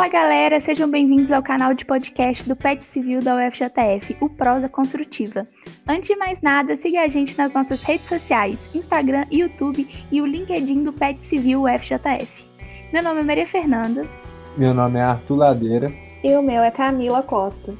Fala galera, sejam bem-vindos ao canal de podcast do PET Civil da UFJF, o Prosa Construtiva. Antes de mais nada, siga a gente nas nossas redes sociais, Instagram, YouTube e o LinkedIn do PET Civil UFJF. Meu nome é Maria Fernanda. Meu nome é Arthur Ladeira. E o meu é Camila Costa.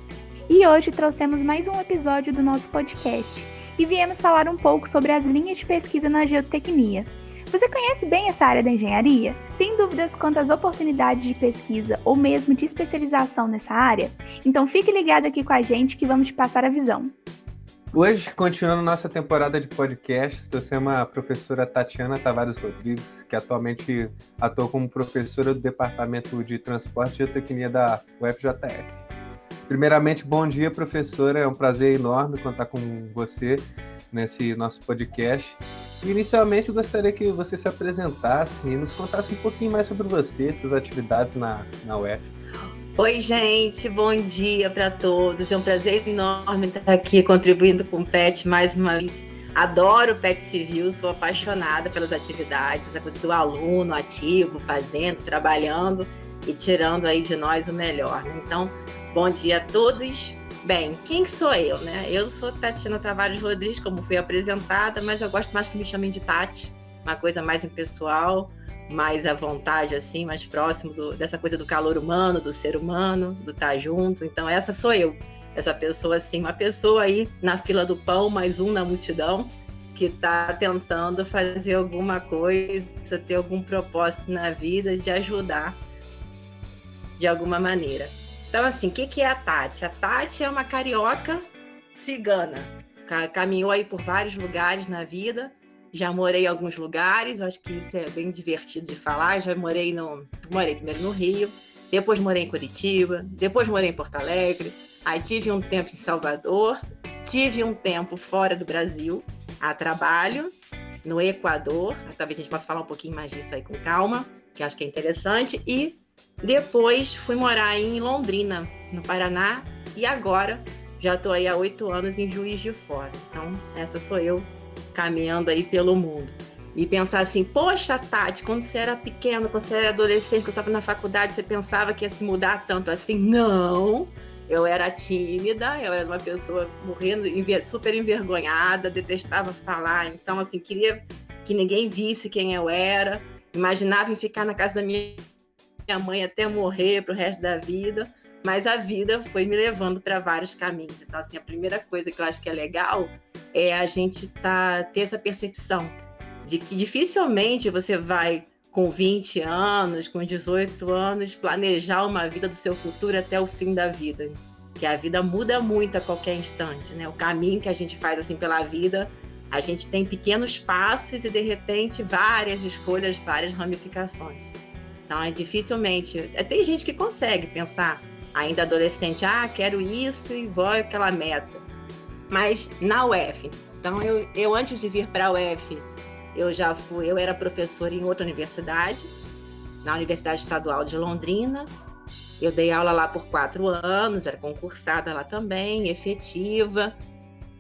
E hoje trouxemos mais um episódio do nosso podcast e viemos falar um pouco sobre as linhas de pesquisa na geotecnia. Você conhece bem essa área da engenharia? Tem dúvidas quanto às oportunidades de pesquisa ou mesmo de especialização nessa área? Então fique ligado aqui com a gente que vamos te passar a visão. Hoje, continuando nossa temporada de podcasts, trouxemos a professora Tatiana Tavares Rodrigues, que atualmente atua como professora do Departamento de Transporte e Geotecnia da UFJF. Primeiramente, bom dia, professora. É um prazer enorme contar com você nesse nosso podcast. Inicialmente, eu gostaria que você se apresentasse e nos contasse um pouquinho mais sobre você, suas atividades na, na UF. Oi, gente, bom dia para todos. É um prazer enorme estar aqui contribuindo com o PET mais uma vez. Adoro o PET Civil, sou apaixonada pelas atividades, a coisa do aluno ativo, fazendo, trabalhando e tirando aí de nós o melhor. Então, bom dia a todos. Bem, quem que sou eu, né? Eu sou Tatiana Tavares Rodrigues, como fui apresentada, mas eu gosto mais que me chamem de Tati, uma coisa mais impessoal, mais à vontade, assim, mais próximo do, dessa coisa do calor humano, do ser humano, do estar tá junto. Então, essa sou eu. Essa pessoa, assim, uma pessoa aí na fila do pão, mais um na multidão, que está tentando fazer alguma coisa, ter algum propósito na vida de ajudar de alguma maneira. Então, assim, o que, que é a Tati? A Tati é uma carioca cigana. Caminhou aí por vários lugares na vida. Já morei em alguns lugares, acho que isso é bem divertido de falar. Já morei no. Morei primeiro no Rio, depois morei em Curitiba, depois morei em Porto Alegre. Aí tive um tempo em Salvador, tive um tempo fora do Brasil, a trabalho, no Equador. Talvez a gente possa falar um pouquinho mais disso aí com calma, que acho que é interessante. E depois fui morar em Londrina, no Paraná, e agora já estou aí há oito anos em Juiz de Fora. Então, essa sou eu caminhando aí pelo mundo. E pensar assim, poxa, Tati, quando você era pequeno, quando você era adolescente, quando você estava na faculdade, você pensava que ia se mudar tanto assim? Não! Eu era tímida, eu era uma pessoa morrendo, super envergonhada, detestava falar. Então, assim, queria que ninguém visse quem eu era. Imaginava em ficar na casa da minha minha mãe até morrer para o resto da vida, mas a vida foi me levando para vários caminhos. Então, assim, a primeira coisa que eu acho que é legal é a gente tá, ter essa percepção de que dificilmente você vai, com 20 anos, com 18 anos, planejar uma vida do seu futuro até o fim da vida. Que a vida muda muito a qualquer instante, né? O caminho que a gente faz assim pela vida, a gente tem pequenos passos e de repente várias escolhas, várias ramificações. Então, é dificilmente. É, tem gente que consegue pensar, ainda adolescente, ah, quero isso e vou aquela meta. Mas na UF. Então, eu, eu antes de vir para a UF, eu já fui, eu era professora em outra universidade, na Universidade Estadual de Londrina. Eu dei aula lá por quatro anos, era concursada lá também, efetiva,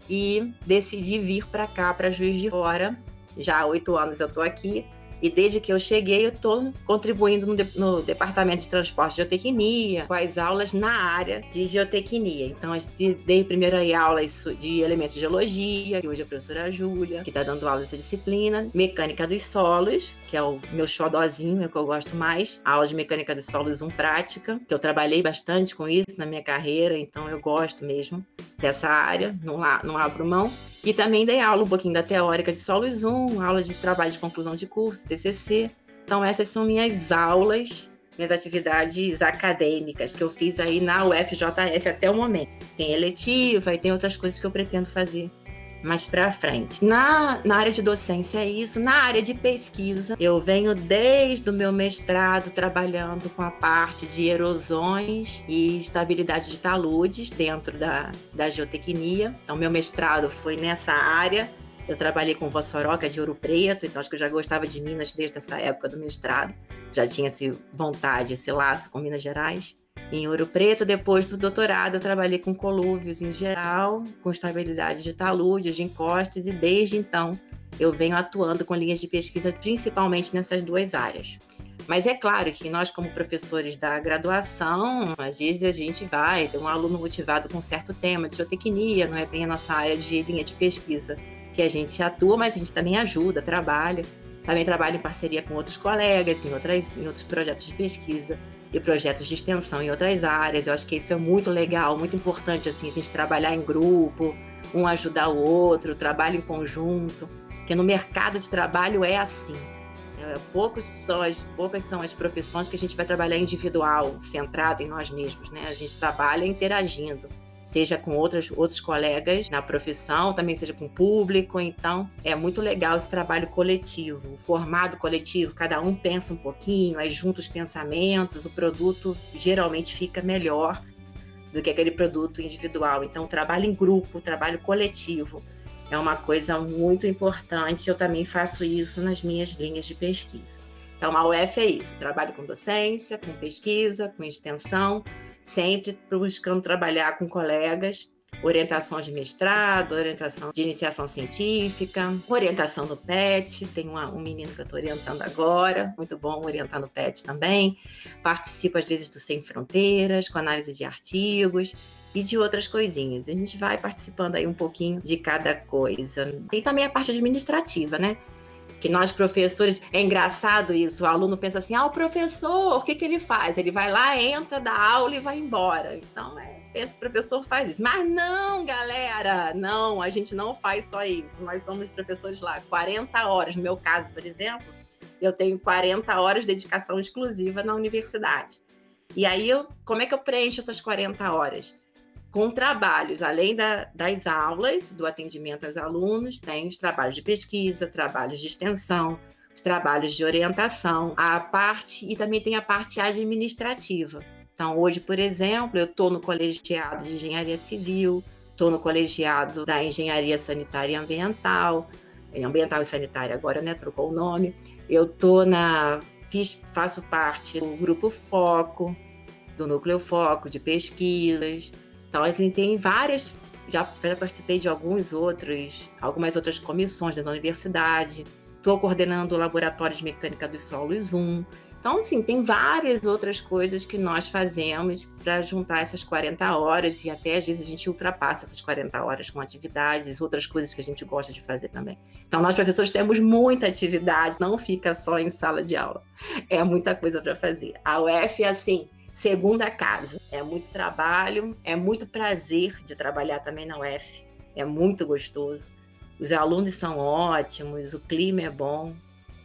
e decidi vir para cá, para Juiz de Fora. Já há oito anos eu estou aqui e desde que eu cheguei, eu estou contribuindo no, de, no, Departamento de Transporte e Geotecnia, com as aulas na área de geotecnia. Então, eu dei primeiro aí aulas de elementos de geologia, que hoje é a professora Júlia, que está dando aula dessa disciplina, mecânica dos solos, que é o meu xodózinho, é o que eu gosto mais, aula de mecânica dos solos 1 prática, que eu trabalhei bastante com isso na minha carreira, então eu gosto mesmo dessa área, não, não abro mão. E também dei aula um pouquinho da teórica de solos 1, aula de trabalho de conclusão de curso, TCC. Então essas são minhas aulas, minhas atividades acadêmicas que eu fiz aí na UFJF até o momento. Tem eletiva e tem outras coisas que eu pretendo fazer mais para frente. Na, na área de docência é isso, na área de pesquisa, eu venho desde o meu mestrado trabalhando com a parte de erosões e estabilidade de taludes dentro da, da geotecnia. Então, meu mestrado foi nessa área. Eu trabalhei com Vossoroca de Ouro Preto, então acho que eu já gostava de Minas desde essa época do mestrado. Já tinha esse vontade, esse laço com Minas Gerais. Em Ouro Preto, depois do doutorado, eu trabalhei com colúvios em geral, com estabilidade de taludes, de encostas, e desde então eu venho atuando com linhas de pesquisa principalmente nessas duas áreas. Mas é claro que nós, como professores da graduação, às vezes a gente vai ter um aluno motivado com certo tema de geotecnia, não é bem a nossa área de linha de pesquisa que a gente atua, mas a gente também ajuda, trabalha. Também trabalha em parceria com outros colegas, em, outras, em outros projetos de pesquisa e projetos de extensão em outras áreas. Eu acho que isso é muito legal, muito importante assim, a gente trabalhar em grupo, um ajudar o outro, trabalho em conjunto. Porque no mercado de trabalho é assim. É, poucos são as, poucas são as profissões que a gente vai trabalhar individual, centrado em nós mesmos, né? A gente trabalha interagindo, seja com outros, outros colegas na profissão, também seja com o público. Então, é muito legal esse trabalho coletivo, formado coletivo, cada um pensa um pouquinho, aí junta os pensamentos, o produto geralmente fica melhor do que aquele produto individual. Então, trabalho em grupo, trabalho coletivo é uma coisa muito importante. Eu também faço isso nas minhas linhas de pesquisa. Então, a UF é isso: trabalho com docência, com pesquisa, com extensão, sempre buscando trabalhar com colegas, orientação de mestrado, orientação de iniciação científica, orientação no PET. Tem uma, um menino que eu estou orientando agora, muito bom orientar no PET também. Participo, às vezes, do Sem Fronteiras, com análise de artigos e de outras coisinhas. A gente vai participando aí um pouquinho de cada coisa. Tem também a parte administrativa, né? Que nós professores, é engraçado isso, o aluno pensa assim: ah, o professor, o que, que ele faz? Ele vai lá, entra, dá aula e vai embora. Então, é, esse professor faz isso. Mas não, galera, não, a gente não faz só isso. Nós somos professores lá 40 horas. No meu caso, por exemplo, eu tenho 40 horas de dedicação exclusiva na universidade. E aí, eu, como é que eu preencho essas 40 horas? Com trabalhos, além da, das aulas, do atendimento aos alunos, tem os trabalhos de pesquisa, trabalhos de extensão, os trabalhos de orientação, a parte e também tem a parte administrativa. Então, hoje, por exemplo, eu estou no colegiado de engenharia civil, estou no colegiado da engenharia sanitária e ambiental, ambiental e sanitária agora, né? Trocou o nome. Eu estou na fiz, faço parte do grupo Foco, do núcleo Foco de pesquisas. Então, assim, tem várias. Já, participei de alguns outros, algumas outras comissões da universidade. Estou coordenando o Laboratório de Mecânica dos Solos 1. Então, assim, tem várias outras coisas que nós fazemos para juntar essas 40 horas e até às vezes a gente ultrapassa essas 40 horas com atividades, outras coisas que a gente gosta de fazer também. Então, nós professores temos muita atividade, não fica só em sala de aula. É muita coisa para fazer. A UF é assim, segunda casa. É muito trabalho, é muito prazer de trabalhar também na UF. É muito gostoso. Os alunos são ótimos, o clima é bom.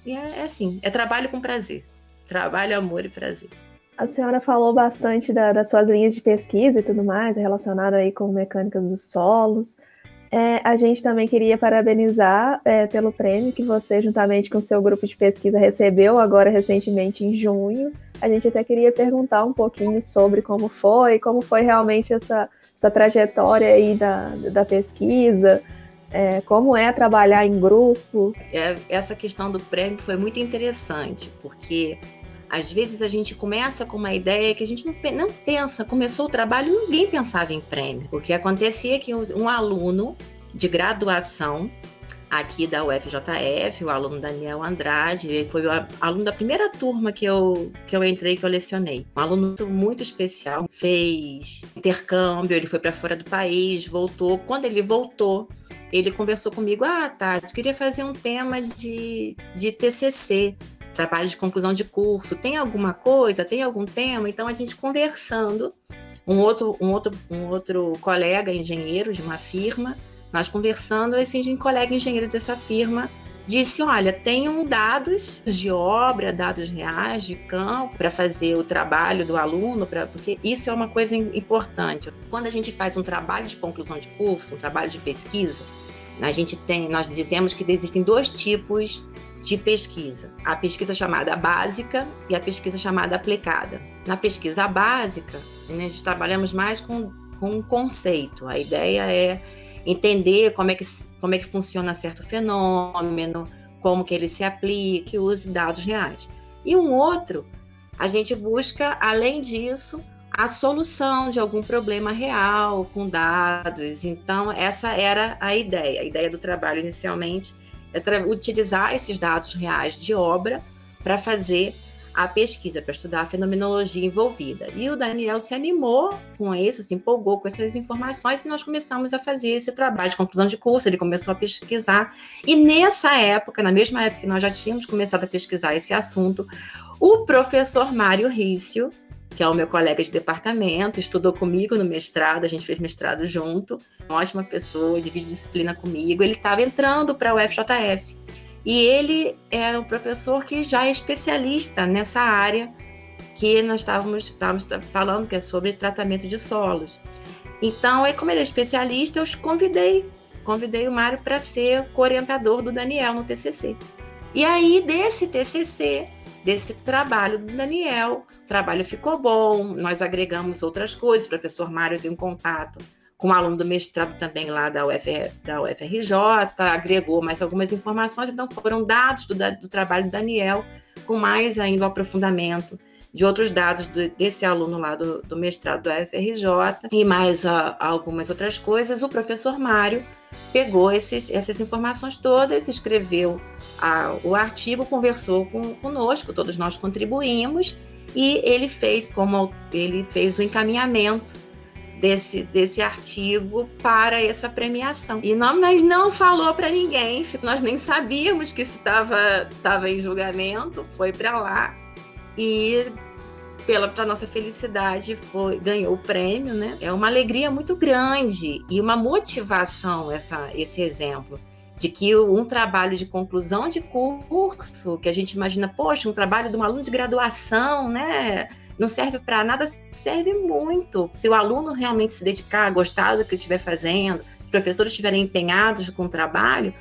E é, é assim, é trabalho com prazer. Trabalho, amor e prazer. A senhora falou bastante da, das suas linhas de pesquisa e tudo mais, relacionada aí com mecânica dos solos. É, a gente também queria parabenizar é, pelo prêmio que você, juntamente com seu grupo de pesquisa, recebeu agora recentemente em junho. A gente até queria perguntar um pouquinho sobre como foi, como foi realmente essa, essa trajetória aí da, da pesquisa, é, como é trabalhar em grupo. É, essa questão do prêmio foi muito interessante, porque às vezes a gente começa com uma ideia que a gente não, não pensa, começou o trabalho ninguém pensava em prêmio. O que acontecia é que um aluno de graduação aqui da UFJF, o aluno Daniel Andrade, foi o aluno da primeira turma que eu, que eu entrei, que eu lecionei. Um aluno muito especial, fez intercâmbio, ele foi para fora do país, voltou. Quando ele voltou, ele conversou comigo, ah, Tati, queria fazer um tema de, de TCC, trabalho de conclusão de curso, tem alguma coisa, tem algum tema? Então a gente conversando, um outro, um outro, um outro colega engenheiro de uma firma, nós conversando, esse um colega engenheiro dessa firma disse: Olha, tenho dados de obra, dados reais de campo para fazer o trabalho do aluno, pra, porque isso é uma coisa importante. Quando a gente faz um trabalho de conclusão de curso, um trabalho de pesquisa, a gente tem, nós dizemos que existem dois tipos de pesquisa. A pesquisa chamada básica e a pesquisa chamada aplicada. Na pesquisa básica, né, nós trabalhamos mais com, com um conceito. A ideia é entender como é que, como é que funciona certo fenômeno, como que ele se aplica, que use dados reais. E um outro, a gente busca, além disso, a solução de algum problema real com dados. Então, essa era a ideia. A ideia do trabalho inicialmente é utilizar esses dados reais de obra para fazer a pesquisa, para estudar a fenomenologia envolvida. E o Daniel se animou com isso, se empolgou com essas informações e nós começamos a fazer esse trabalho de conclusão de curso. Ele começou a pesquisar. E nessa época, na mesma época que nós já tínhamos começado a pesquisar esse assunto, o professor Mário Rício, que é o meu colega de departamento, estudou comigo no mestrado, a gente fez mestrado junto, uma ótima pessoa, divide disciplina comigo. Ele estava entrando para o FJF. E ele era um professor que já é especialista nessa área que nós estávamos, estávamos falando, que é sobre tratamento de solos. Então, é como ele é especialista, eu convidei, convidei o Mário para ser orientador do Daniel no TCC. E aí, desse TCC, desse trabalho do Daniel, o trabalho ficou bom, nós agregamos outras coisas, o professor Mário tem um contato com um aluno do mestrado também lá da, UF, da UFRJ, agregou mais algumas informações, então foram dados do, do trabalho do Daniel, com mais ainda o aprofundamento de outros dados do, desse aluno lá do, do, mestrado do UFRJ e mais uh, algumas outras coisas. O professor Mário pegou esses, essas informações todas, escreveu uh, o artigo, conversou com, conosco, todos nós contribuímos e ele fez como ele fez o encaminhamento desse, desse artigo para essa premiação. E não, nós não falou para ninguém, nós nem sabíamos que isso estava em julgamento, foi para lá e pela para nossa felicidade foi ganhou o prêmio, né? É uma alegria muito grande e uma motivação essa esse exemplo de que um trabalho de conclusão de curso, que a gente imagina, poxa, um trabalho de um aluno de graduação, né? não serve para nada, serve muito. Se o aluno realmente se dedicar, gostar do que estiver fazendo, os professores estiverem empenhados com o trabalho,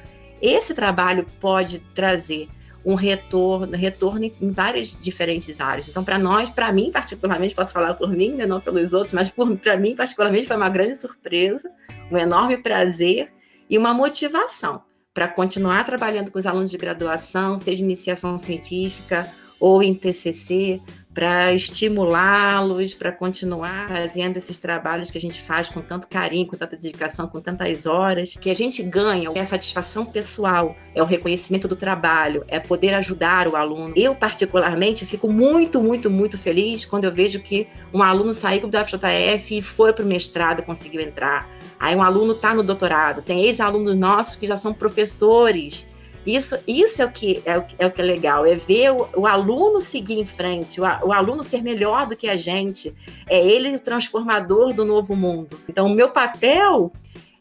esse trabalho pode trazer um retorno, retorno em várias diferentes áreas. Então, para nós, para mim particularmente, posso falar por mim, né, não pelos outros, mas para mim particularmente foi uma grande surpresa, um enorme prazer e uma motivação para continuar trabalhando com os alunos de graduação, seja iniciação científica ou em TCC, para estimulá-los, para continuar fazendo esses trabalhos que a gente faz com tanto carinho, com tanta dedicação, com tantas horas, que a gente ganha é a satisfação pessoal, é o reconhecimento do trabalho, é poder ajudar o aluno. Eu, particularmente, fico muito, muito, muito feliz quando eu vejo que um aluno saiu do FJF e foi para o mestrado conseguiu entrar. Aí um aluno está no doutorado, tem ex-alunos nossos que já são professores isso, isso é, o que, é, o, é o que é legal, é ver o, o aluno seguir em frente, o, o, aluno ser melhor do que a gente. É ele o transformador do novo mundo. Então, o meu papel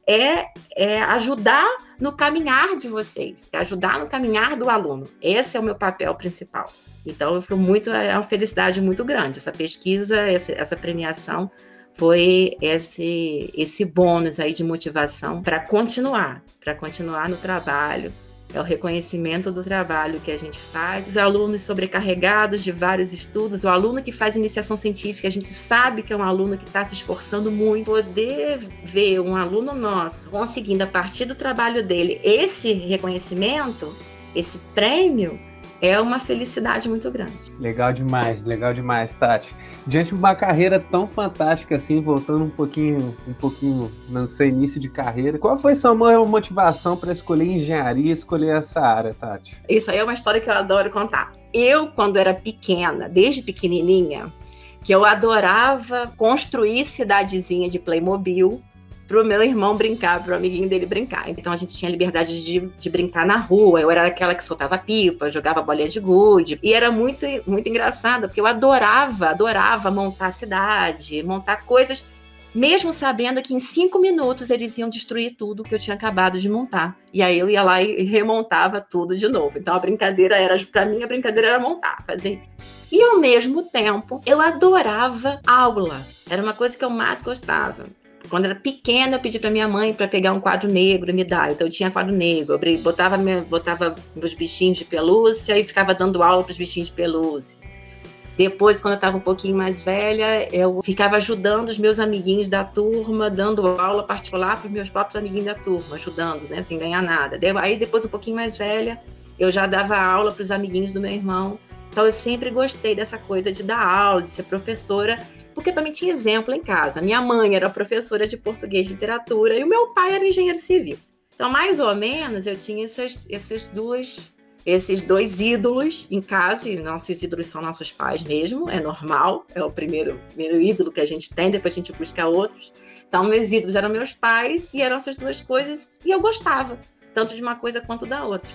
é, é ajudar no caminhar de vocês, é ajudar no caminhar do aluno. Esse é o meu papel principal. Então, foi muito, é uma felicidade muito grande. Essa pesquisa, essa, essa premiação foi esse esse bônus aí de motivação para continuar, para continuar no trabalho, é o reconhecimento do trabalho que a gente faz. Os alunos sobrecarregados de vários estudos, o aluno que faz iniciação científica, a gente sabe que é um aluno que está se esforçando muito. Poder ver um aluno nosso conseguindo, a partir do trabalho dele, esse reconhecimento, esse prêmio, é uma felicidade muito grande. Legal demais, legal demais, Tati. Diante de uma carreira tão fantástica assim, voltando um pouquinho, um pouquinho no seu início de carreira, qual foi sua maior motivação para escolher engenharia escolher essa área, Tati? Isso aí é uma história que eu adoro contar. Eu, quando era pequena, desde pequenininha, que eu adorava construir cidadezinha de Playmobil pro meu irmão brincar, pro amiguinho dele brincar. Então a gente tinha liberdade de, de brincar na rua. Eu era aquela que soltava pipa, jogava bolinha de gude. E era muito, muito engraçado, porque eu adorava, adorava montar a cidade, montar coisas, mesmo sabendo que em cinco minutos eles iam destruir tudo que eu tinha acabado de montar. E aí eu ia lá e remontava tudo de novo. Então a brincadeira era, para mim, a brincadeira era montar, fazer isso. E ao mesmo tempo, eu adorava aula. Era uma coisa que eu mais gostava. Quando era pequena, eu pedi para minha mãe para pegar um quadro negro e me dar. Então eu tinha quadro negro. Eu botava, botava meus bichinhos de pelúcia e ficava dando aula para os bichinhos de pelúcia. Depois, quando eu estava um pouquinho mais velha, eu ficava ajudando os meus amiguinhos da turma, dando aula particular para os meus próprios amiguinhos da turma, ajudando, né, sem ganhar nada. Aí, depois, um pouquinho mais velha, eu já dava aula para os amiguinhos do meu irmão. Então, eu sempre gostei dessa coisa de dar aula, de ser professora porque também tinha exemplo em casa. Minha mãe era professora de português e literatura e o meu pai era engenheiro civil. Então, mais ou menos, eu tinha essas, essas duas esses dois ídolos em casa, e nossos ídolos são nossos pais mesmo, é normal, é o primeiro, primeiro ídolo que a gente tem, depois a gente busca outros. Então, meus ídolos eram meus pais e eram essas duas coisas, e eu gostava, tanto de uma coisa quanto da outra.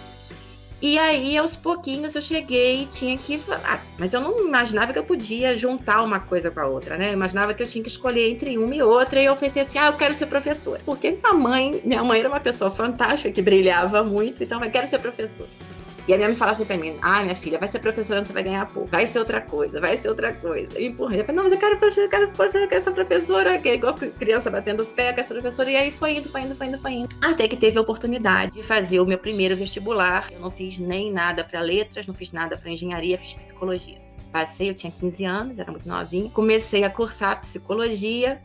E aí, aos pouquinhos, eu cheguei e tinha que. Ah, mas eu não imaginava que eu podia juntar uma coisa com a outra, né? Eu imaginava que eu tinha que escolher entre uma e outra. E eu pensei assim: ah, eu quero ser professora. Porque minha mãe, minha mãe era uma pessoa fantástica, que brilhava muito, então eu quero ser professora. E a minha mãe falava assim pra mim: ah, minha filha, vai ser professora, você vai ganhar pouco. Vai ser outra coisa, vai ser outra coisa. E empurrei. Eu falei: não, mas eu quero, eu quero, eu quero ser professora, que é igual criança batendo pé, quero ser professora. E aí foi indo, foi indo, foi indo, foi indo. Até que teve a oportunidade de fazer o meu primeiro vestibular. Eu não fiz nem nada para letras, não fiz nada para engenharia, fiz psicologia. Passei, eu tinha 15 anos, era muito novinha. Comecei a cursar psicologia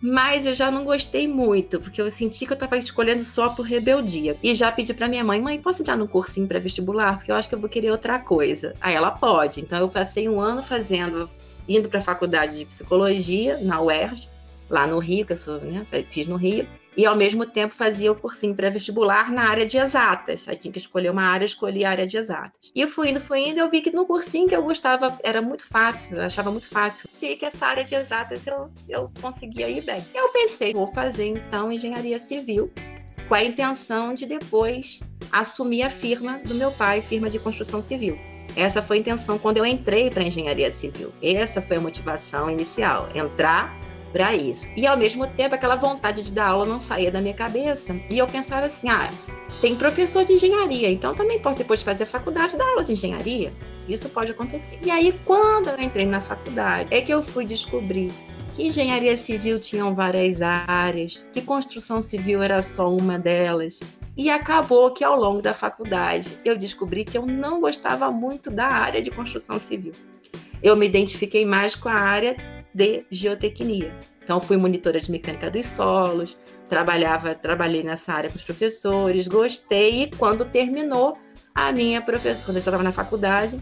mas eu já não gostei muito, porque eu senti que eu estava escolhendo só por rebeldia. E já pedi para minha mãe: mãe, posso entrar no cursinho para vestibular? Porque eu acho que eu vou querer outra coisa. Aí ela pode. Então eu passei um ano fazendo, indo para a faculdade de psicologia, na UERJ, lá no Rio, que eu sou, né, fiz no Rio e ao mesmo tempo fazia o cursinho pré-vestibular na área de exatas. Aí tinha que escolher uma área, escolhi a área de exatas. E eu fui indo, fui indo, eu vi que no cursinho que eu gostava era muito fácil, eu achava muito fácil. E que essa área de exatas eu, eu conseguia ir bem. Eu pensei, vou fazer então engenharia civil, com a intenção de depois assumir a firma do meu pai, firma de construção civil. Essa foi a intenção quando eu entrei para engenharia civil. Essa foi a motivação inicial, entrar para isso. E ao mesmo tempo, aquela vontade de dar aula não saía da minha cabeça. E eu pensava assim: ah, tem professor de engenharia, então também posso depois fazer faculdade dar aula de engenharia. Isso pode acontecer. E aí, quando eu entrei na faculdade, é que eu fui descobrir que engenharia civil tinham várias áreas, que construção civil era só uma delas. E acabou que ao longo da faculdade eu descobri que eu não gostava muito da área de construção civil. Eu me identifiquei mais com a área de geotecnia. Então, fui monitora de mecânica dos solos, trabalhava, trabalhei nessa área com os professores, gostei, e quando terminou a minha professora, quando eu estava na faculdade,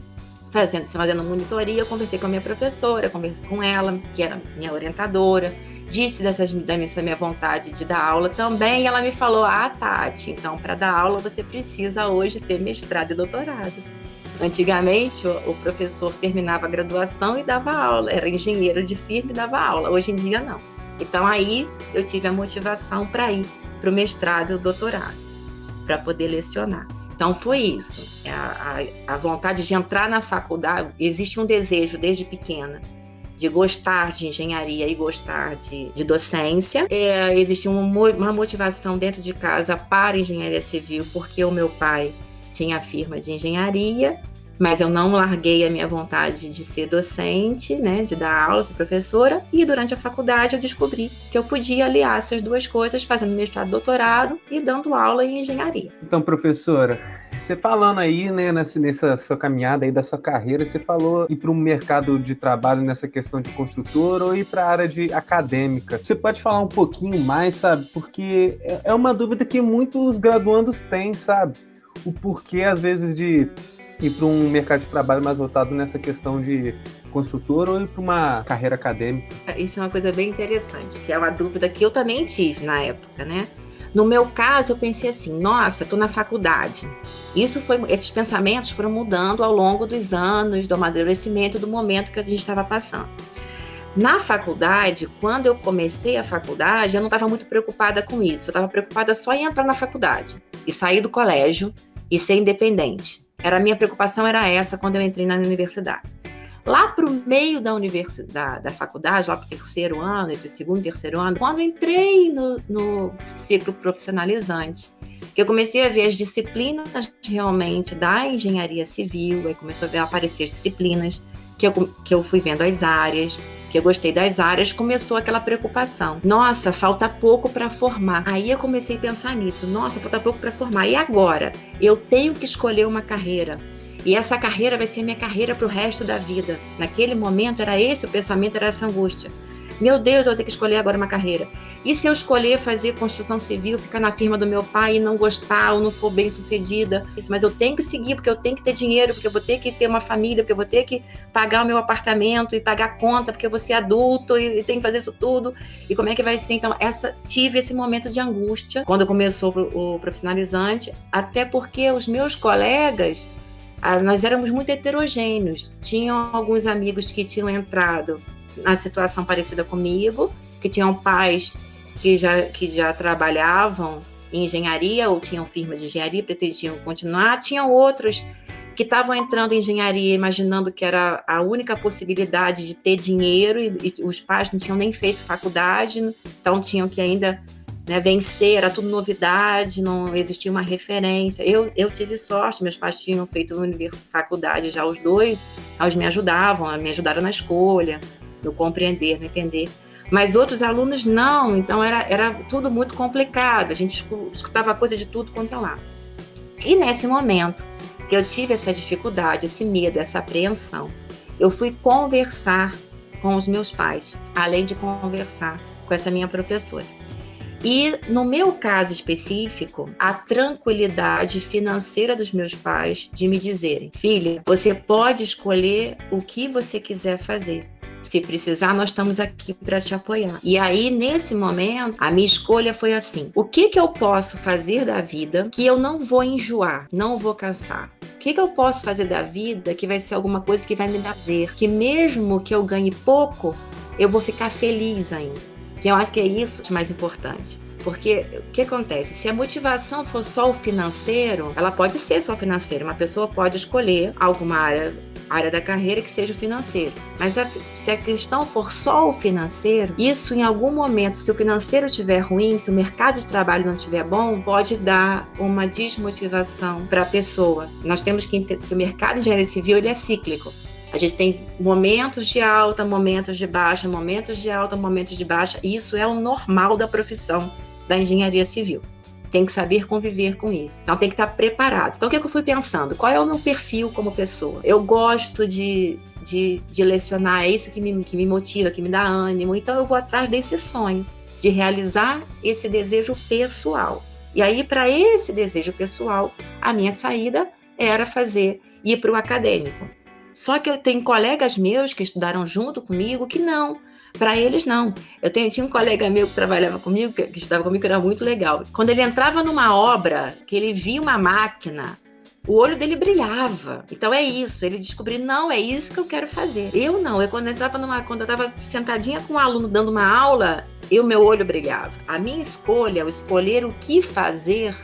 fazendo, fazendo monitoria, eu conversei com a minha professora, conversei com ela, que era minha orientadora, disse dessas, dessa minha vontade de dar aula também, e ela me falou: Ah, Tati, então para dar aula você precisa hoje ter mestrado e doutorado. Antigamente, o, professor terminava a graduação e dava aula, era engenheiro de firma e dava aula. Hoje em dia, não. Então, aí eu tive a motivação para ir para o mestrado e o doutorado, para poder lecionar. Então, foi isso. É a, a, a vontade de entrar na faculdade, existe um desejo desde pequena de gostar de engenharia e gostar de, de docência. É, existe uma, uma motivação dentro de casa para engenharia civil, porque o meu pai tinha a firma de engenharia, mas eu não larguei a minha vontade de ser docente, né, de dar aula, ser professora, e durante a faculdade eu descobri que eu podia aliar essas duas coisas, fazendo mestrado, doutorado e dando aula em engenharia. Então, professora, você falando aí, né, nessa, nessa sua caminhada aí da sua carreira, você falou ir para o mercado de trabalho nessa questão de construtor ou ir para a área de acadêmica. Você pode falar um pouquinho mais, sabe? Porque é, é uma dúvida que muitos graduandos têm, sabe? O porquê, às vezes, de ir para um mercado de trabalho mais voltado nessa questão de construtor ou ir para uma carreira acadêmica. Isso é uma coisa bem interessante, que é uma dúvida que eu também tive na época, né? No meu caso, eu pensei assim: nossa, estou na faculdade. Isso foi, esses pensamentos foram mudando ao longo dos anos, do amadurecimento, do momento que a gente estava passando. Na faculdade, quando eu comecei a faculdade, eu não estava muito preocupada com isso. Eu estava preocupada só em entrar na faculdade e sair do colégio e ser independente. Era a minha preocupação era essa quando eu entrei na universidade. Lá para o meio da universidade, da faculdade, lá para o terceiro ano, entre o segundo e terceiro ano, quando entrei no, no ciclo profissionalizante, que eu comecei a ver as disciplinas realmente da engenharia civil, aí começou a ver aparecer as disciplinas, que eu, que eu fui vendo as áreas, que eu gostei das áreas, começou aquela preocupação. Nossa, falta pouco para formar. Aí eu comecei a pensar nisso. Nossa, falta pouco para formar. E agora? Eu tenho que escolher uma carreira. E essa carreira vai ser minha carreira para o resto da vida. Naquele momento era esse o pensamento, era essa angústia. Meu Deus, eu vou ter que escolher agora uma carreira. E se eu escolher fazer construção civil, ficar na firma do meu pai e não gostar ou não for bem sucedida? Isso, mas eu tenho que seguir porque eu tenho que ter dinheiro, porque eu vou ter que ter uma família, porque eu vou ter que pagar o meu apartamento e pagar a conta, porque eu vou ser adulto e, e tenho que fazer isso tudo. E como é que vai ser? Então, essa tive esse momento de angústia quando começou o profissionalizante, até porque os meus colegas nós éramos muito heterogêneos. Tinham alguns amigos que tinham entrado na situação parecida comigo, que tinham pais que já, que já trabalhavam em engenharia ou tinham firma de engenharia, pretendiam continuar. Tinham outros que estavam entrando em engenharia imaginando que era a única possibilidade de ter dinheiro e, e os pais não tinham nem feito faculdade, então tinham que ainda né, vencer, era tudo novidade, não existia uma referência. Eu, eu tive sorte, meus pais tinham feito universidade, faculdade já os dois, eles me ajudavam, me ajudaram na escolha, no compreender, no entender. Mas outros alunos não, então era, era tudo muito complicado, a gente escutava coisa de tudo quanto é lá. E nesse momento que eu tive essa dificuldade, esse medo, essa apreensão, eu fui conversar com os meus pais, além de conversar com essa minha professora. E no meu caso específico, a tranquilidade financeira dos meus pais de me dizerem: filha, você pode escolher o que você quiser fazer. Se precisar, nós estamos aqui para te apoiar. E aí, nesse momento, a minha escolha foi assim: o que, que eu posso fazer da vida que eu não vou enjoar, não vou cansar? O que, que eu posso fazer da vida que vai ser alguma coisa que vai me dar prazer? Que mesmo que eu ganhe pouco, eu vou ficar feliz ainda. Que eu acho que é isso mais importante. Porque o que acontece? Se a motivação for só o financeiro, ela pode ser só financeiro. Uma pessoa pode escolher alguma área área da carreira que seja o financeiro. Mas a, se a questão for só o financeiro, isso em algum momento, se o financeiro estiver ruim, se o mercado de trabalho não estiver bom, pode dar uma desmotivação para a pessoa. Nós temos que entender que o mercado de engenharia civil ele é cíclico. A gente tem momentos de alta, momentos de baixa, momentos de alta, momentos de baixa. Isso é o normal da profissão da engenharia civil tem que saber conviver com isso. Então tem que estar preparado. Então o que, é que eu fui pensando? Qual é o meu perfil como pessoa? Eu gosto de, de, de lecionar, é isso que me, que me motiva, que me dá ânimo. Então eu vou atrás desse sonho, de realizar esse desejo pessoal. E aí, para esse desejo pessoal, a minha saída era fazer, ir para o acadêmico. Só que eu tenho colegas meus que estudaram junto comigo que não, para eles, não. Eu tenho, tinha um colega meu que trabalhava comigo, que, que estudava comigo, que era muito legal. Quando ele entrava numa obra, que ele via uma máquina, o olho dele brilhava. Então é isso, ele descobriu, não, é isso que eu quero fazer. Eu não, eu quando eu entrava numa, quando eu estava sentadinha com um aluno dando uma aula, eu meu olho brilhava. A minha escolha, o escolher o que fazer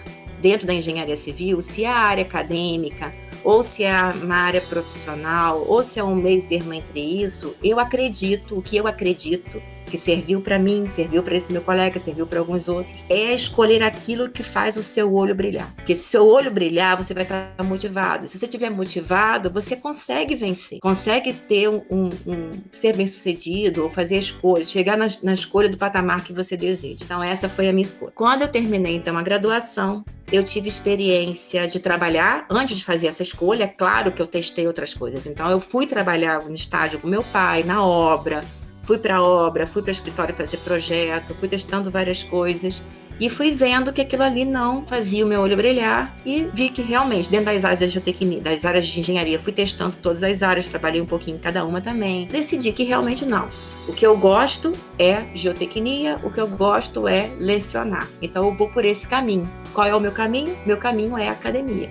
dentro da engenharia civil, se é a área acadêmica, ou se é uma área profissional, ou se é um meio termo entre isso, eu acredito, o que eu acredito que serviu para mim, serviu para esse meu colega, serviu para alguns outros, é escolher aquilo que faz o seu olho brilhar. Porque se o seu olho brilhar, você vai estar motivado. Se você estiver motivado, você consegue vencer, consegue ter um, um, um ser bem sucedido ou fazer a escolha, chegar na, na escolha do patamar que você deseja. Então essa foi a minha escolha. Quando eu terminei então a graduação, eu tive experiência de trabalhar antes de fazer essa escolha. É claro que eu testei outras coisas. Então, eu fui trabalhar no estágio com meu pai, na obra, fui para a obra, fui para o escritório fazer projeto, fui testando várias coisas e fui vendo que aquilo ali não fazia o meu olho brilhar e vi que realmente, dentro das áreas de geotecnia, das áreas de engenharia, fui testando todas as áreas, trabalhei um pouquinho em cada uma também. Decidi que realmente não. O que eu gosto é geotecnia, o que eu gosto é lecionar. Então eu vou por esse caminho. Qual é o meu caminho? Meu caminho é academia.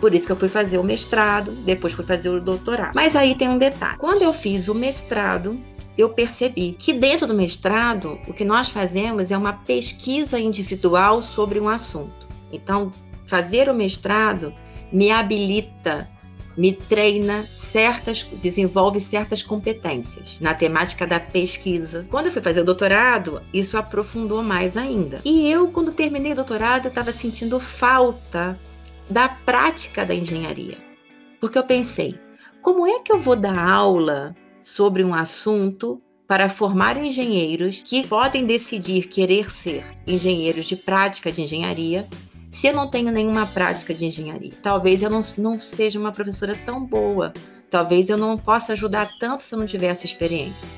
Por isso que eu fui fazer o mestrado, depois fui fazer o doutorado. Mas aí tem um detalhe. Quando eu fiz o mestrado, eu percebi que dentro do mestrado, o que nós fazemos é uma pesquisa individual sobre um assunto. Então, fazer o mestrado me habilita, me treina certas, desenvolve certas competências na temática da pesquisa. Quando eu fui fazer o doutorado, isso aprofundou mais ainda. E eu, quando terminei o doutorado, estava sentindo falta da prática da engenharia. Porque eu pensei, como é que eu vou dar aula sobre um assunto para formar engenheiros que podem decidir querer ser engenheiros de prática de engenharia se eu não tenho nenhuma prática de engenharia. Talvez eu não, não seja uma professora tão boa, talvez eu não possa ajudar tanto se eu não tiver essa experiência.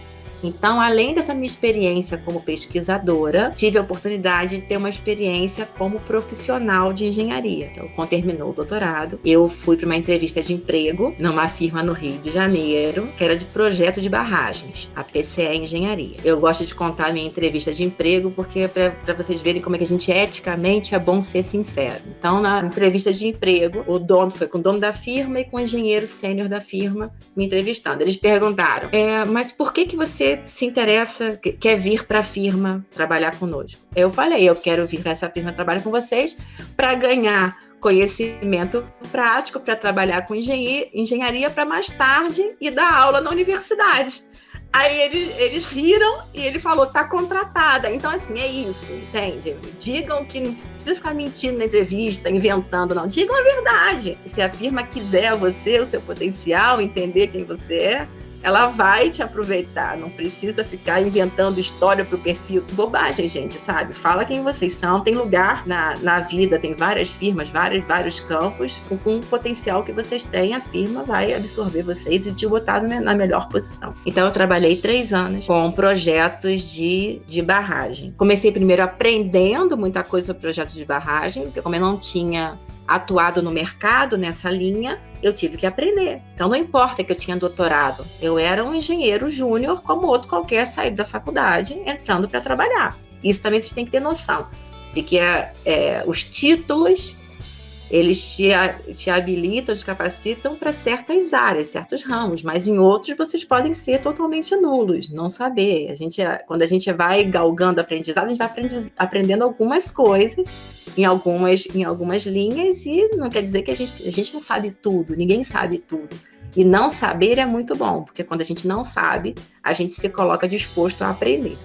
Então, além dessa minha experiência como pesquisadora, tive a oportunidade de ter uma experiência como profissional de engenharia. Então, quando terminou o doutorado, eu fui para uma entrevista de emprego numa firma no Rio de Janeiro, que era de projeto de barragens, a PCE Engenharia. Eu gosto de contar a minha entrevista de emprego porque é para vocês verem como é que a gente eticamente é bom ser sincero. Então, na entrevista de emprego, o dono foi com o dono da firma e com o engenheiro sênior da firma me entrevistando. Eles perguntaram: é, mas por que que você se interessa, quer vir para a firma trabalhar conosco? Eu falei: eu quero vir para essa firma trabalhar com vocês para ganhar conhecimento prático para trabalhar com engenharia para mais tarde e dar aula na universidade. Aí eles, eles riram e ele falou, tá contratada. Então, assim, é isso, entende? Digam que não precisa ficar mentindo na entrevista, inventando, não. Digam a verdade. Se a firma quiser você, o seu potencial, entender quem você é, ela vai te aproveitar. Não precisa ficar inventando história pro perfil. Bobagem, gente, sabe? Fala quem vocês são. Tem lugar na, na vida, tem várias firmas, vários, vários campos. Com, com o potencial que vocês têm, a firma vai absorver vocês e te botar na melhor posição. Então, eu trabalhei três anos com projetos de, de barragem. Comecei primeiro aprendendo muita coisa sobre projetos de barragem, porque como eu não tinha atuado no mercado nessa linha, eu tive que aprender. Então não importa que eu tinha doutorado, eu era um engenheiro júnior como outro qualquer saído da faculdade, entrando para trabalhar. Isso também vocês têm que ter noção de que é, é, os títulos eles te, te habilitam, te capacitam para certas áreas, certos ramos, mas em outros vocês podem ser totalmente nulos, não saber. A gente, quando a gente vai galgando aprendizado, a gente vai aprendendo algumas coisas em algumas, em algumas linhas e não quer dizer que a gente, a gente não sabe tudo, ninguém sabe tudo. E não saber é muito bom, porque quando a gente não sabe, a gente se coloca disposto a aprender.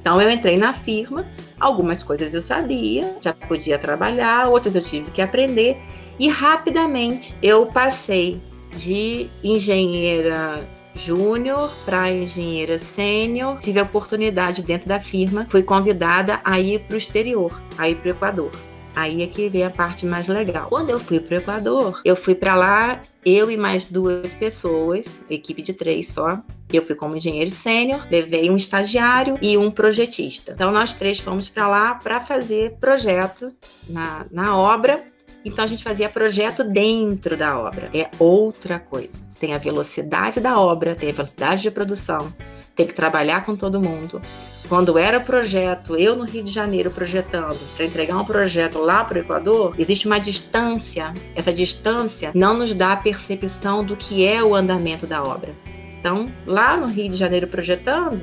Então eu entrei na firma, algumas coisas eu sabia, já podia trabalhar, outras eu tive que aprender e rapidamente eu passei de engenheira júnior para engenheira sênior. Tive a oportunidade dentro da firma, fui convidada a ir para o exterior, a ir para o Equador. Aí é que vem a parte mais legal. Quando eu fui para o Equador, eu fui para lá, eu e mais duas pessoas, equipe de três só. Eu fui como engenheiro sênior, levei um estagiário e um projetista. Então nós três fomos para lá para fazer projeto na, na obra então a gente fazia projeto dentro da obra. É outra coisa. Tem a velocidade da obra, tem a velocidade de produção, tem que trabalhar com todo mundo. Quando era projeto, eu no Rio de Janeiro projetando, para entregar um projeto lá para o Equador, existe uma distância. Essa distância não nos dá a percepção do que é o andamento da obra. Então, lá no Rio de Janeiro projetando,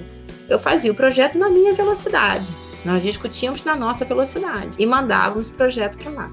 eu fazia o projeto na minha velocidade. Nós discutíamos na nossa velocidade e mandávamos o projeto para lá.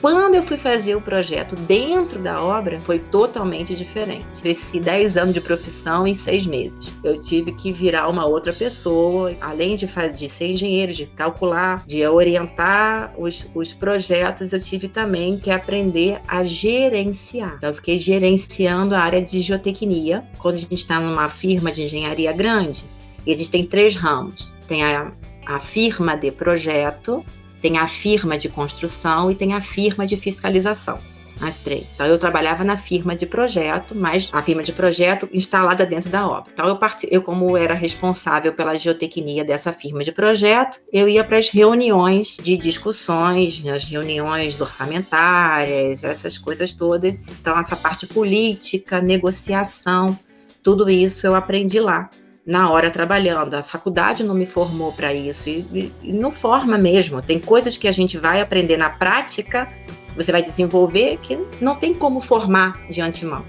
Quando eu fui fazer o projeto dentro da obra, foi totalmente diferente. Cresci 10 anos de profissão em 6 meses. Eu tive que virar uma outra pessoa, além de, fazer, de ser engenheiro, de calcular, de orientar os, os projetos, eu tive também que aprender a gerenciar. Então, eu fiquei gerenciando a área de geotecnia. Quando a gente está numa firma de engenharia grande, existem três ramos. Tem a, a firma de projeto, tem a firma de construção e tem a firma de fiscalização. As três. Então, eu trabalhava na firma de projeto, mas a firma de projeto instalada dentro da obra. Então, eu, part... eu como era responsável pela geotecnia dessa firma de projeto, eu ia para as reuniões de discussões, as reuniões orçamentárias, essas coisas todas. Então, essa parte política, negociação, tudo isso eu aprendi lá na hora trabalhando. A faculdade não me formou para isso e, e, não forma mesmo. Tem coisas que a gente vai aprender na prática, você vai desenvolver que não tem como formar de antemão.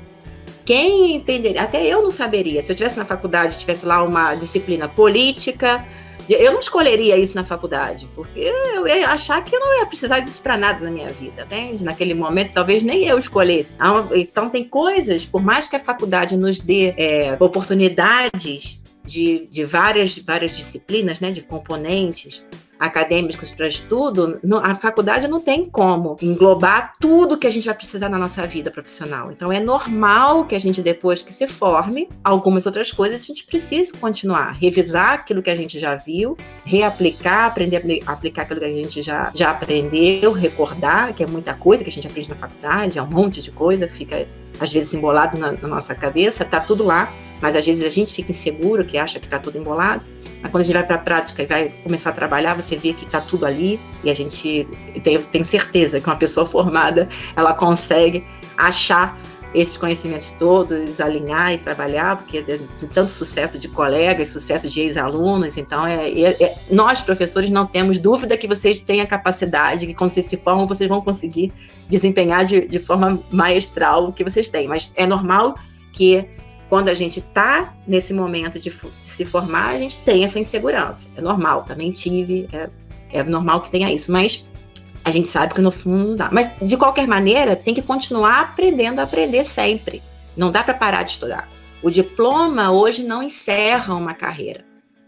Quem entenderia, até eu não saberia. Se eu tivesse na faculdade, tivesse lá uma disciplina política, eu não escolheria isso na faculdade, porque eu ia achar que eu não ia precisar disso para nada na minha vida, entende? Naquele momento, talvez nem eu escolhesse. Então, tem coisas, por mais que a faculdade nos dê é, oportunidades de, de várias, várias disciplinas, né, de componentes acadêmicos para estudo, a faculdade não tem como englobar tudo que a gente vai precisar na nossa vida profissional. Então é normal que a gente, depois que se forme, algumas outras coisas a gente precise continuar, revisar aquilo que a gente já viu, reaplicar, aprender a aplicar aquilo que a gente já, já aprendeu, recordar, que é muita coisa que a gente aprende na faculdade, é um monte de coisa, fica às vezes embolado na, na nossa cabeça, tá tudo lá mas às vezes a gente fica inseguro, que acha que está tudo embolado. Mas quando a gente vai para a prática e vai começar a trabalhar, você vê que está tudo ali. E a gente tem, tem certeza que uma pessoa formada ela consegue achar esses conhecimentos todos, alinhar e trabalhar, porque tem tanto sucesso de colegas, sucesso de ex-alunos, então é, é, é, nós, professores, não temos dúvida que vocês têm a capacidade, que quando vocês se formam, vocês vão conseguir desempenhar de, de forma maestral o que vocês têm, mas é normal que quando a gente está nesse momento de, de, se formar, a gente tem essa insegurança, é normal, também tive, é, é normal que tenha isso, mas a gente sabe que no fundo não dá. Mas, de qualquer maneira, tem que continuar aprendendo a aprender sempre. Não dá para parar de estudar. O diploma hoje não encerra uma carreira.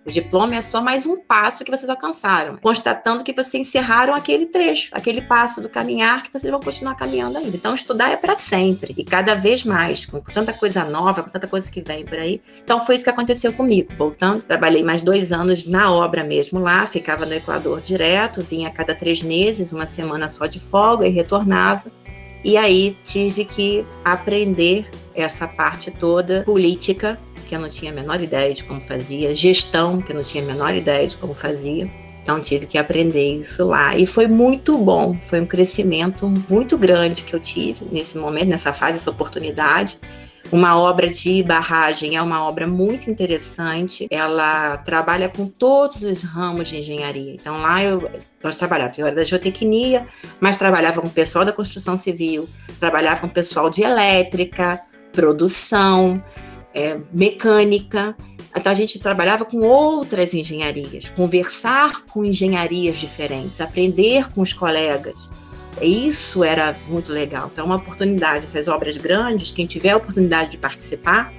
O diploma é só mais um passo que vocês alcançaram, constatando que vocês encerraram aquele trecho, aquele passo do caminhar que vocês vão continuar caminhando ainda. Então, estudar é para sempre e cada vez mais, com tanta coisa nova, com tanta coisa que vem por aí. Então, foi isso que aconteceu comigo. Voltando, trabalhei mais dois anos na obra mesmo lá, ficava no Equador direto, vinha a cada três meses, uma semana só de folga e retornava. E aí tive que aprender essa parte toda política que eu não tinha a menor ideia de como fazia, gestão, que eu não tinha a menor ideia de como fazia. Então tive que aprender isso lá e foi muito bom, foi um crescimento muito grande que eu tive nesse momento, nessa fase, essa oportunidade. Uma obra de barragem é uma obra muito interessante. Ela trabalha com todos os ramos de engenharia. Então lá eu, nós trabalhávamos, eu era da geotecnia, mas trabalhava com o pessoal da construção civil, trabalhava com o pessoal de elétrica, produção, é, mecânica. Então a gente trabalhava com outras engenharias, conversar com engenharias diferentes, aprender com os colegas. Isso era muito legal. Então, uma oportunidade, essas obras grandes, quem tiver a oportunidade de participar,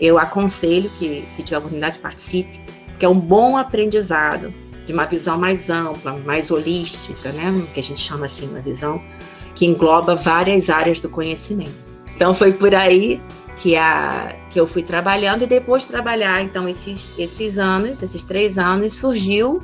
eu aconselho que, se tiver a oportunidade, participe, porque é um bom aprendizado, de uma visão mais ampla, mais holística, né? que a gente chama assim, uma visão que engloba várias áreas do conhecimento. Então, foi por aí que, a, que eu fui trabalhando e depois de trabalhar, então, esses, esses anos, esses três anos, surgiu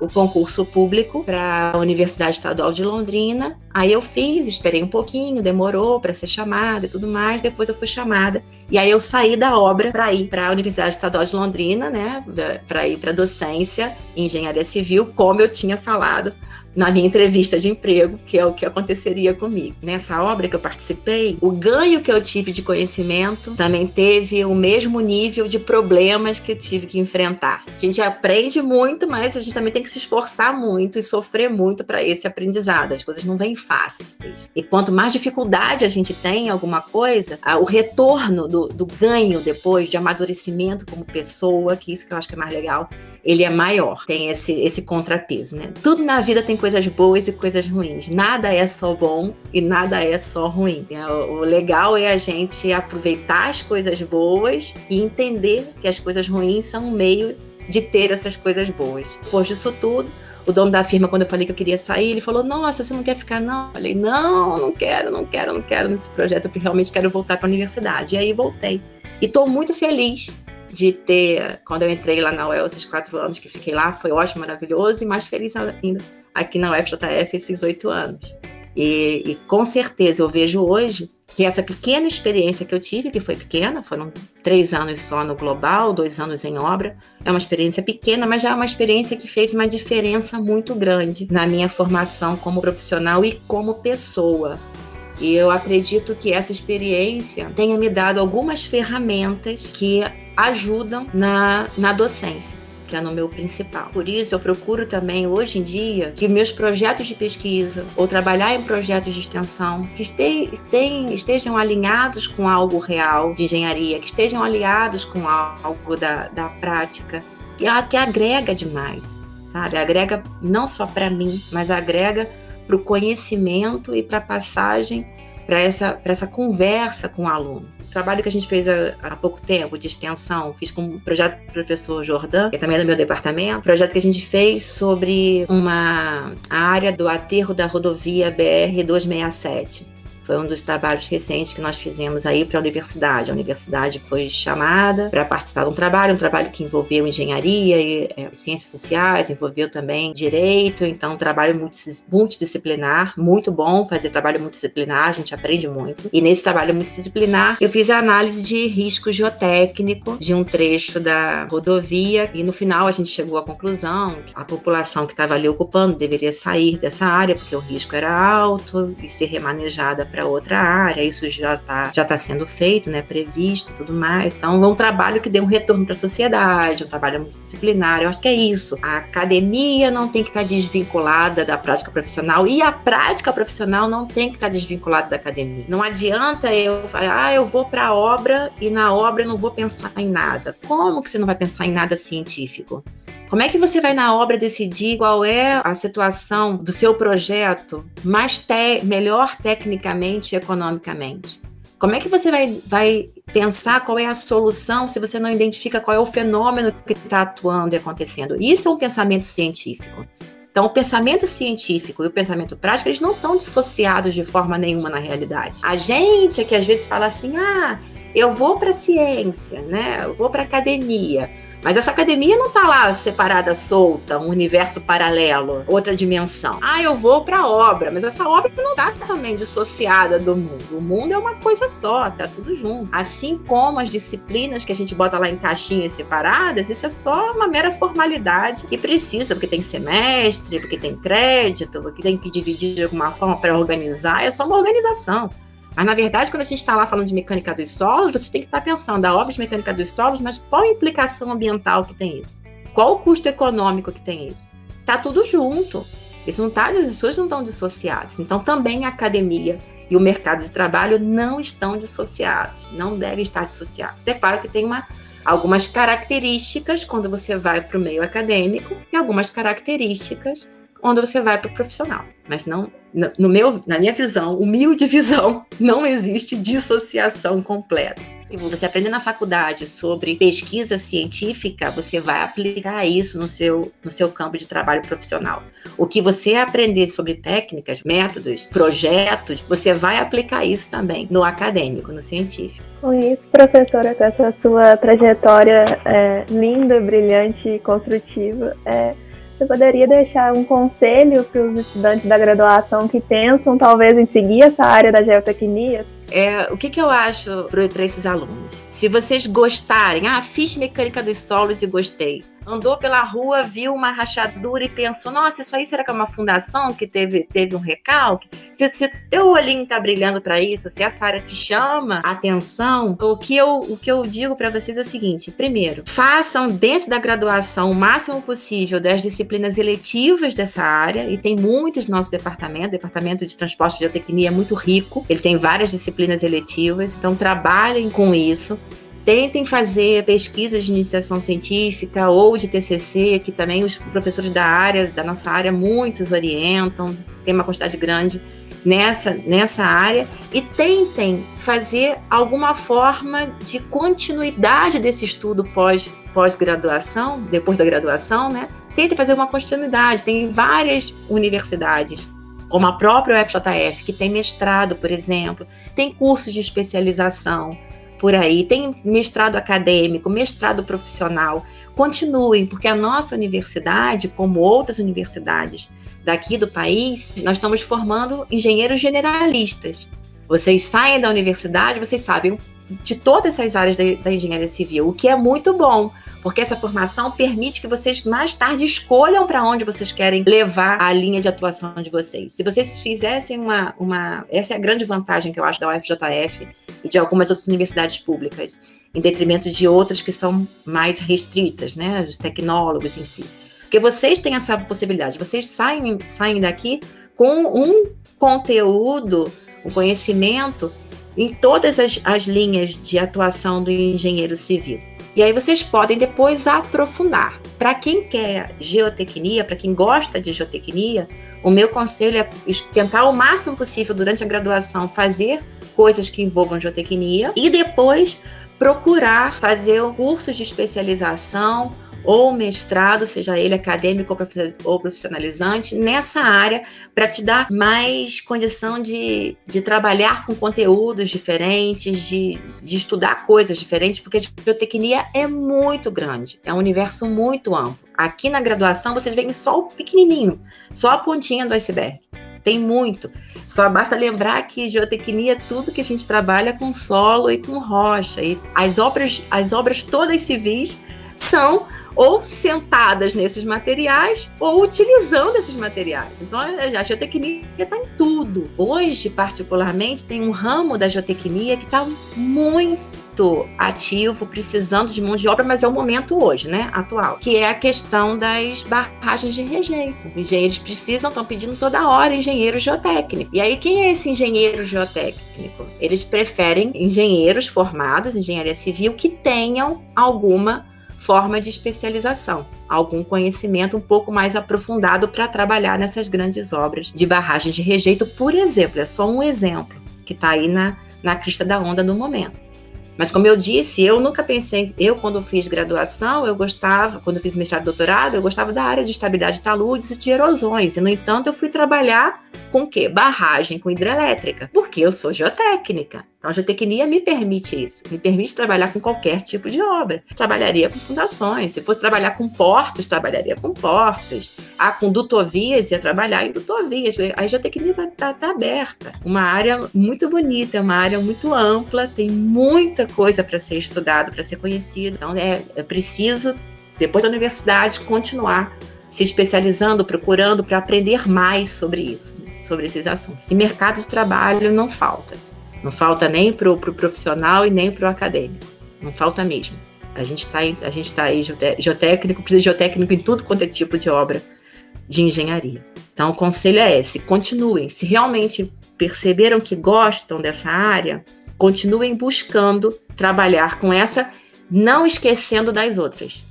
o concurso público para a Universidade Estadual de Londrina. Aí eu fiz, esperei um pouquinho, demorou para ser chamada e tudo mais. Depois eu fui chamada e aí eu saí da obra para ir para a Universidade Estadual de Londrina, né, para ir para docência em engenharia civil, como eu tinha falado na minha entrevista de emprego, que é o que aconteceria comigo. Nessa obra que eu participei, o ganho que eu tive de conhecimento também teve o mesmo nível de problemas que eu tive que enfrentar. A gente aprende muito, mas a gente também tem que se esforçar muito e sofrer muito para esse aprendizado. As coisas não vêm fáceis. E quanto mais dificuldade a gente tem em alguma coisa, o retorno do, do ganho depois de amadurecimento como pessoa, que isso que eu acho que é mais legal, ele é maior, tem esse, esse contrapeso, né? Tudo na vida tem coisas boas e coisas ruins. Nada é só bom e nada é só ruim. É, o legal é a gente aproveitar as coisas boas e entender que as coisas ruins são um meio de ter essas coisas boas. Depois disso tudo, o dono da firma, quando eu falei que eu queria sair, ele falou: Nossa, você não quer ficar, não? Eu falei: Não, não quero, não quero, não quero nesse projeto, porque realmente quero voltar para a universidade. E aí voltei. E estou muito feliz de ter, quando eu entrei lá na UEL, esses quatro anos que fiquei lá, foi ótimo, maravilhoso, e mais feliz ainda aqui na UFJF esses oito anos. E, e, com certeza eu vejo hoje que essa pequena experiência que eu tive, que foi pequena, foram três anos só no global, dois anos em obra, é uma experiência pequena, mas já é uma experiência que fez uma diferença muito grande na minha formação como profissional e como pessoa. E eu acredito que essa experiência tenha me dado algumas ferramentas que ajudam na, na docência que é no meu principal. Por isso, eu procuro também, hoje em dia, que meus projetos de pesquisa ou trabalhar em projetos de extensão que estejam alinhados com algo real de engenharia, que estejam alinhados com algo da, da prática, que, que agrega demais, sabe? Agrega não só para mim, mas agrega para o conhecimento e para a passagem, para essa, essa conversa com o aluno trabalho que a gente fez há, há, pouco tempo de extensão, fiz com o projeto do professor Jordan, que também é do meu departamento, projeto que a gente fez sobre uma área do aterro da rodovia BR 267. Foi um dos trabalhos recentes que nós fizemos aí para a universidade. A universidade foi chamada para participar de um trabalho, um trabalho que envolveu engenharia e é, ciências sociais, envolveu também direito, então um trabalho multidisciplinar, muito bom fazer trabalho multidisciplinar, a gente aprende muito. E nesse trabalho multidisciplinar, eu fiz a análise de risco geotécnico de um trecho da rodovia e no final a gente chegou à conclusão que a população que estava ali ocupando deveria sair dessa área porque o risco era alto e ser remanejada para outra área. Isso já está já tá sendo feito, né, previsto, tudo mais. Então, é um trabalho que dê um retorno para a sociedade, um trabalho multidisciplinar. Eu acho que é isso. A academia não tem que estar tá desvinculada da prática profissional e a prática profissional não tem que estar tá desvinculada da academia. Não adianta eu falar, ah, eu vou para a obra e na obra eu não vou pensar em nada. Como que você não vai pensar em nada científico? Como é que você vai na obra decidir qual é a situação do seu projeto mais te melhor tecnicamente e economicamente? Como é que você vai, vai pensar qual é a solução se você não identifica qual é o fenômeno que está atuando e acontecendo? Isso é um pensamento científico. Então, o pensamento científico e o pensamento prático, eles não estão dissociados de forma nenhuma na realidade. A gente é que às vezes fala assim: ah, eu vou para a ciência, né? Eu vou para a academia. Mas essa academia não tá lá separada, solta, um universo paralelo, outra dimensão. Ah, eu vou pra obra, mas essa obra não tá também dissociada do mundo. O mundo é uma coisa só, tá tudo junto. Assim como as disciplinas que a gente bota lá em caixinhas separadas, isso é só uma mera formalidade que precisa, porque tem semestre, porque tem crédito, porque tem que dividir de alguma forma para organizar, é só uma organização. Mas, na verdade, quando a gente está lá falando de mecânica dos solos, você tem que estar tá pensando a obra de mecânica dos solos, mas qual a implicação ambiental que tem isso? Qual o custo econômico que tem isso? Tá tudo junto. Isso não tá, as pessoas não estão dissociadas. Então, também a academia e o mercado de trabalho não estão dissociados, não devem estar dissociados. É claro que tem uma, algumas características quando você vai para o meio acadêmico e algumas características quando você vai para o profissional. Mas não, no meu, na minha visão, humilde visão, não existe dissociação completa. Você aprende na faculdade sobre pesquisa científica, você vai aplicar isso no seu, no seu campo de trabalho profissional. O que você aprender sobre técnicas, métodos, projetos, você vai aplicar isso também no acadêmico, no científico. Com isso, professora, com essa sua trajetória é, linda, brilhante e construtiva, é, você poderia deixar um conselho para os estudantes da graduação que pensam talvez em seguir essa área da geotecnia? É, o que, que eu acho para esses alunos? Se vocês gostarem, ah, fiz mecânica dos solos e gostei andou pela rua, viu uma rachadura e pensou: nossa, isso aí será que é uma fundação que teve, teve um recalque? Se, se teu olhinho tá brilhando para isso, se essa área te chama atenção, o que eu, o que eu digo para vocês é o seguinte: primeiro, façam dentro da graduação o máximo possível das disciplinas eletivas dessa área, e tem muitos no nosso departamento, o departamento de transporte e geotecnia é muito rico, ele tem várias disciplinas eletivas, então trabalhem com isso tentem fazer pesquisas de iniciação científica ou de TCC, que também os professores da área, da nossa área, muitos orientam, tem uma quantidade grande nessa, nessa área, e tentem fazer alguma forma de continuidade desse estudo pós, pós-graduação, depois da graduação, né? Tentem fazer uma continuidade. Tem várias universidades como a própria UFJF, que tem mestrado, por exemplo, tem cursos de especialização por aí, tem mestrado acadêmico, mestrado profissional. Continuem, porque a nossa universidade, como outras universidades daqui do país, nós estamos formando engenheiros generalistas. Vocês saem da universidade, vocês sabem de todas essas áreas da, da engenharia civil, o que é muito bom, porque essa formação permite que vocês mais tarde escolham para onde vocês querem levar a linha de atuação de vocês. Se vocês fizessem uma, uma. Essa é a grande vantagem que eu acho da UFJF e de algumas outras universidades públicas, em detrimento de outras que são mais restritas, né? Os tecnólogos em si. Porque vocês têm essa possibilidade, vocês saem, saem daqui com um conteúdo, um conhecimento em todas as, as linhas de atuação do engenheiro civil. E aí vocês podem depois aprofundar. Para quem quer geotecnia, para quem gosta de geotecnia, o meu conselho é tentar o máximo possível durante a graduação fazer coisas que envolvam geotecnia e depois procurar fazer cursos de especialização ou mestrado, seja ele acadêmico ou profissionalizante, nessa área, para te dar mais condição de, de trabalhar com conteúdos diferentes, de, de estudar coisas diferentes, porque a biotecnia é muito grande, é um universo muito amplo. Aqui na graduação, vocês veem só o pequenininho, só a pontinha do iceberg. Tem muito. Só basta lembrar que geotecnia é tudo que a gente trabalha com solo e com rocha. E as obras, as obras todas civis são ou sentadas nesses materiais ou utilizando esses materiais. Então a geotecnia está em tudo. Hoje, particularmente, tem um ramo da geotecnia que está muito ativo, precisando de mão de obra, mas é o momento hoje, né, atual, que é a questão das barragens de rejeito. Engenheiros precisam, estão pedindo toda hora engenheiro geotécnico. E aí, quem é esse engenheiro geotécnico? Eles preferem engenheiros formados em engenharia civil que tenham alguma forma de especialização, algum conhecimento um pouco mais aprofundado para trabalhar nessas grandes obras de barragens de rejeito, por exemplo. É só um exemplo que está aí na, na crista da onda no momento. Mas como eu disse, eu nunca pensei, eu quando fiz graduação, eu gostava, quando fiz mestrado e doutorado, eu gostava da área de estabilidade de taludes e de erosões. E no entanto, eu fui trabalhar com o quê? Barragem com hidrelétrica, porque eu sou geotécnica. Então, a geotecnia me permite isso, me permite trabalhar com qualquer tipo de obra. Trabalharia com fundações, se fosse trabalhar com portos, trabalharia com portos. Ah, com dutovias, ia trabalhar em dutovias. A geotecnia está tá, tá aberta. Uma área muito bonita, uma área muito ampla, tem muita coisa para ser estudado, para ser conhecido. Então, é, é preciso, depois da universidade, continuar se especializando, procurando para aprender mais sobre isso, sobre esses assuntos. E mercado de trabalho não falta. Não falta nem para o pro profissional e nem para o acadêmico. Não falta mesmo. A gente está a gente tá aí geotécnico, precisa de geotécnico em tudo quanto é tipo de obra de engenharia. Então, o conselho é esse: continuem. Se realmente perceberam que gostam dessa área, continuem buscando trabalhar com essa, não esquecendo das outras.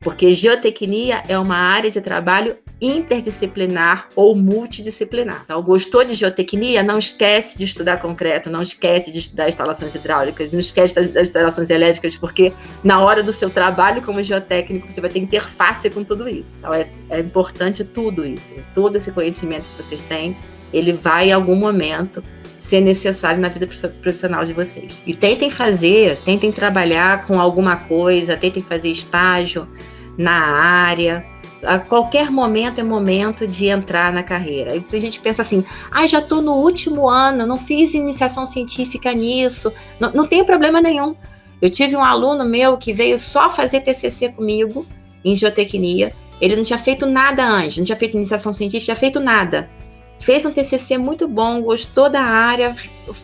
Porque geotecnia é uma área de trabalho interdisciplinar ou multidisciplinar. Então, gostou de geotecnia? Não esquece de estudar concreto, não esquece de estudar instalações hidráulicas, não esquece das instalações elétricas, porque na hora do seu trabalho como geotécnico você vai ter interface com tudo isso. Então, é, é importante tudo isso, todo esse conhecimento que vocês têm, ele vai em algum momento ser necessário na vida profissional de vocês. E tentem fazer, tentem trabalhar com alguma coisa, tentem fazer estágio na área, a qualquer momento é momento de entrar na carreira. E a gente pensa assim: ah, já estou no último ano, não fiz iniciação científica nisso, não, não tem problema nenhum. Eu tive um aluno meu que veio só fazer TCC comigo em geotecnia. Ele não tinha feito nada antes, não tinha feito iniciação científica, tinha feito nada. Fez um TCC muito bom, gostou da área,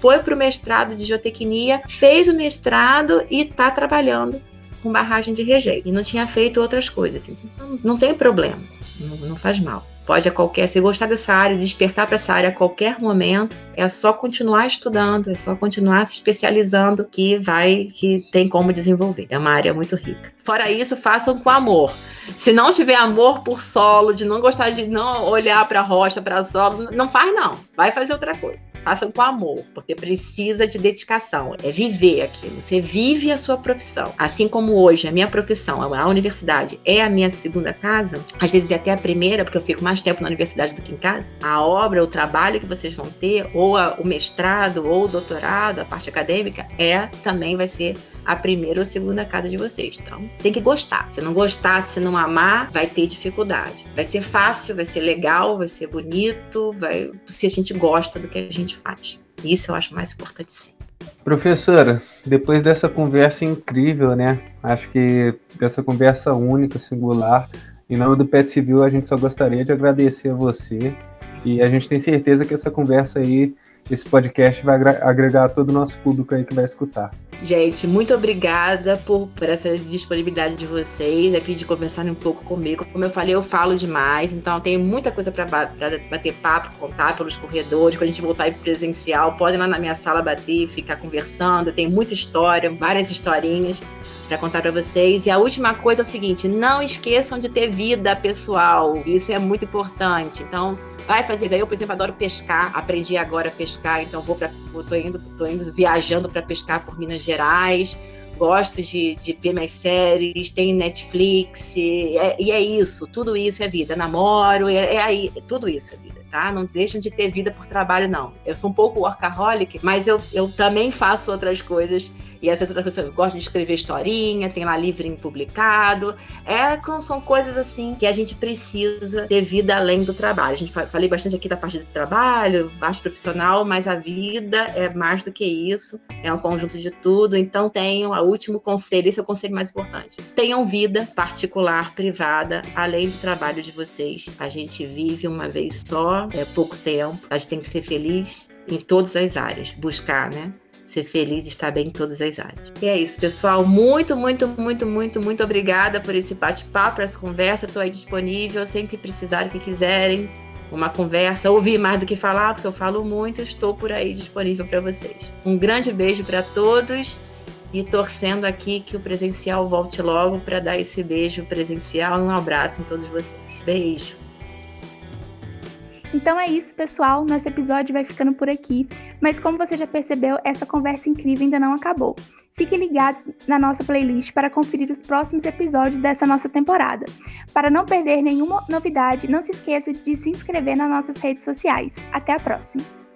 foi para o mestrado de geotecnia, fez o mestrado e está trabalhando com barragem de rejeito. E não tinha feito outras coisas. Assim. Não, não tem problema, não, não faz mal. Pode a qualquer, se gostar dessa área, despertar para essa área a qualquer momento, é só continuar estudando, é só continuar se especializando que vai, que tem como desenvolver. É uma área muito rica. Fora isso, façam com amor. Se não tiver amor por solo, de não gostar de não olhar para rocha, para solo, não faz não. Vai fazer outra coisa. Façam com amor, porque precisa de dedicação. É viver aquilo. Você vive a sua profissão. Assim como hoje a minha profissão, a universidade é a minha segunda casa, às vezes é até a primeira, porque eu fico mais tempo na universidade do que em casa. A obra, o trabalho que vocês vão ter, ou a, o mestrado, ou o doutorado, a parte acadêmica, é também vai ser a primeira ou segunda casa de vocês. Então, tem que gostar. Se não gostar, se não amar, vai ter dificuldade. Vai ser fácil, vai ser legal, vai ser bonito, vai se a gente gosta do que a gente faz. Isso eu acho mais importante sim. Professora, depois dessa conversa incrível, né? Acho que dessa conversa única, singular, em nome do Pet Civil, a gente só gostaria de agradecer a você. E a gente tem certeza que essa conversa aí esse podcast vai agregar todo o nosso público aí que vai escutar. Gente, muito obrigada por, por essa disponibilidade de vocês aqui de conversarem um pouco comigo. Como eu falei, eu falo demais, então tenho muita coisa para bater papo, contar pelos corredores. Quando a gente voltar para presencial, podem lá na minha sala bater, ficar conversando. Tem muita história, várias historinhas para contar para vocês. E a última coisa é o seguinte: não esqueçam de ter vida pessoal. Isso é muito importante. Então, vai fazer. Eu, por exemplo, adoro pescar. Aprendi agora a pescar, então vou para, tô indo, tô indo viajando para pescar por Minas Gerais. gosto de, de ver minhas séries, tem Netflix, e é, e é isso, tudo isso é vida. Namoro, é, é aí, tudo isso é vida tá? Não deixam de ter vida por trabalho, não. Eu sou um pouco workaholic, mas eu, eu também faço outras coisas. E essas outras coisas, eu gosto de escrever historinha, tem lá livrinho publicado. É, são coisas assim que a gente precisa ter vida além do trabalho. A gente falei bastante aqui da parte do trabalho, parte profissional, mas a vida é mais do que isso. É um conjunto de tudo. Então tenham o último conselho, esse é o conselho mais importante. Tenham vida particular, privada, além do trabalho de vocês. A gente vive uma vez só é pouco tempo. A gente tem que ser feliz em todas as áreas, buscar, né? Ser feliz e estar bem em todas as áreas. E é isso, pessoal. Muito, muito, muito, muito, muito obrigada por esse bate-papo, por essa conversa. Estou aí disponível, sempre que precisarem, que quiserem. Uma conversa, ouvir mais do que falar, porque eu falo muito, estou por aí disponível para vocês. Um grande beijo para todos e torcendo aqui que o presencial volte logo para dar esse beijo presencial e um abraço em todos vocês. Beijo! Então é isso, pessoal. Nosso episódio vai ficando por aqui. Mas como você já percebeu, essa conversa incrível ainda não acabou. Fiquem ligados na nossa playlist para conferir os próximos episódios dessa nossa temporada. Para não perder nenhuma novidade, não se esqueça de se inscrever nas nossas redes sociais. Até a próxima!